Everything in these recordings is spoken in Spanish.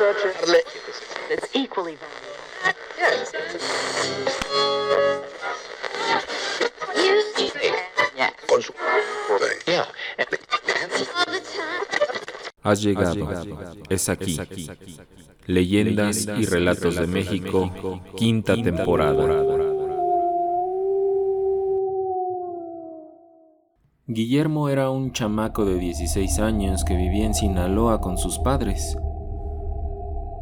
It's equally Has llegado. Es aquí. Leyendas y relatos de México, quinta temporada. Guillermo era un chamaco de 16 años que vivía en Sinaloa con sus padres.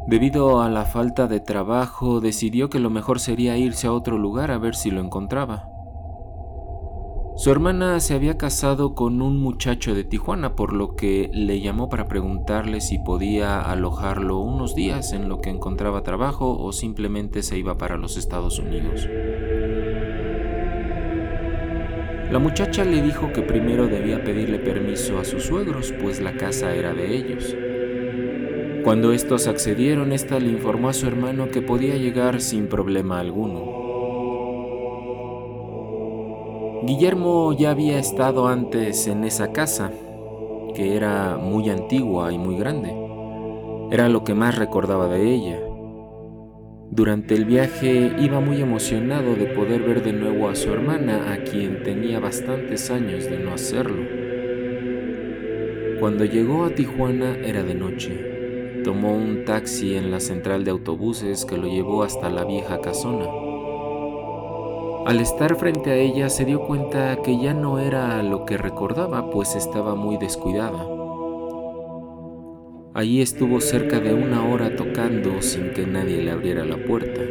Debido a la falta de trabajo, decidió que lo mejor sería irse a otro lugar a ver si lo encontraba. Su hermana se había casado con un muchacho de Tijuana, por lo que le llamó para preguntarle si podía alojarlo unos días en lo que encontraba trabajo o simplemente se iba para los Estados Unidos. La muchacha le dijo que primero debía pedirle permiso a sus suegros, pues la casa era de ellos. Cuando estos accedieron, ésta le informó a su hermano que podía llegar sin problema alguno. Guillermo ya había estado antes en esa casa, que era muy antigua y muy grande. Era lo que más recordaba de ella. Durante el viaje iba muy emocionado de poder ver de nuevo a su hermana, a quien tenía bastantes años de no hacerlo. Cuando llegó a Tijuana era de noche. Tomó un taxi en la central de autobuses que lo llevó hasta la vieja casona. Al estar frente a ella se dio cuenta que ya no era lo que recordaba, pues estaba muy descuidada. Allí estuvo cerca de una hora tocando sin que nadie le abriera la puerta.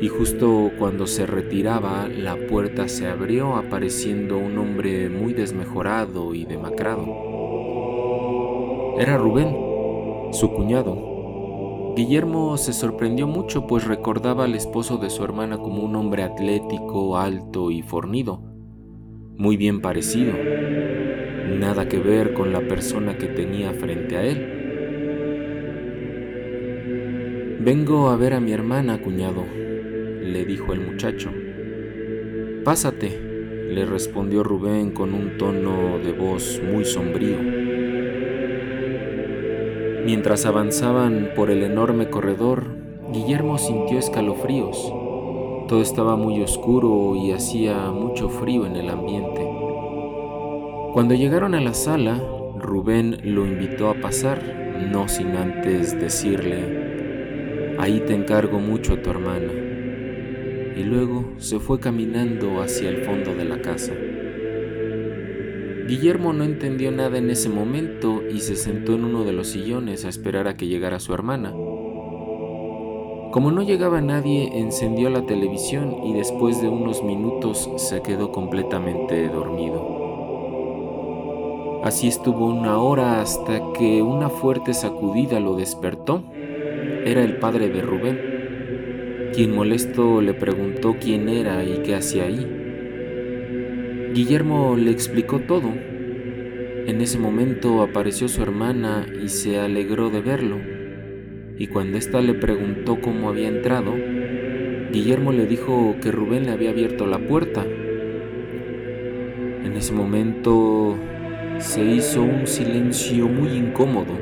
Y justo cuando se retiraba, la puerta se abrió apareciendo un hombre muy desmejorado y demacrado. Era Rubén, su cuñado, Guillermo se sorprendió mucho pues recordaba al esposo de su hermana como un hombre atlético, alto y fornido, muy bien parecido, nada que ver con la persona que tenía frente a él. Vengo a ver a mi hermana, cuñado, le dijo el muchacho. Pásate, le respondió Rubén con un tono de voz muy sombrío. Mientras avanzaban por el enorme corredor, Guillermo sintió escalofríos. Todo estaba muy oscuro y hacía mucho frío en el ambiente. Cuando llegaron a la sala, Rubén lo invitó a pasar, no sin antes decirle, ahí te encargo mucho a tu hermana. Y luego se fue caminando hacia el fondo de la casa. Guillermo no entendió nada en ese momento y se sentó en uno de los sillones a esperar a que llegara su hermana. Como no llegaba nadie, encendió la televisión y después de unos minutos se quedó completamente dormido. Así estuvo una hora hasta que una fuerte sacudida lo despertó. Era el padre de Rubén, quien molesto le preguntó quién era y qué hacía ahí. Guillermo le explicó todo. En ese momento apareció su hermana y se alegró de verlo. Y cuando ésta le preguntó cómo había entrado, Guillermo le dijo que Rubén le había abierto la puerta. En ese momento se hizo un silencio muy incómodo.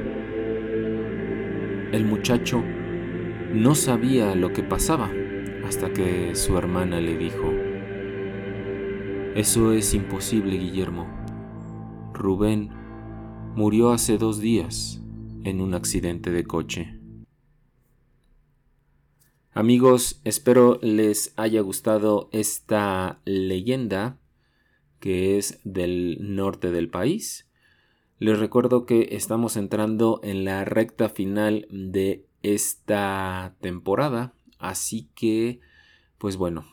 El muchacho no sabía lo que pasaba hasta que su hermana le dijo, eso es imposible, Guillermo. Rubén murió hace dos días en un accidente de coche. Amigos, espero les haya gustado esta leyenda que es del norte del país. Les recuerdo que estamos entrando en la recta final de esta temporada, así que, pues bueno,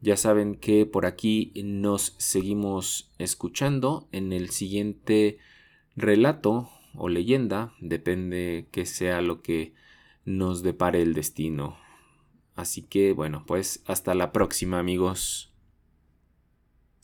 ya saben que por aquí nos seguimos escuchando en el siguiente relato o leyenda, depende que sea lo que nos depare el destino. Así que bueno, pues hasta la próxima amigos.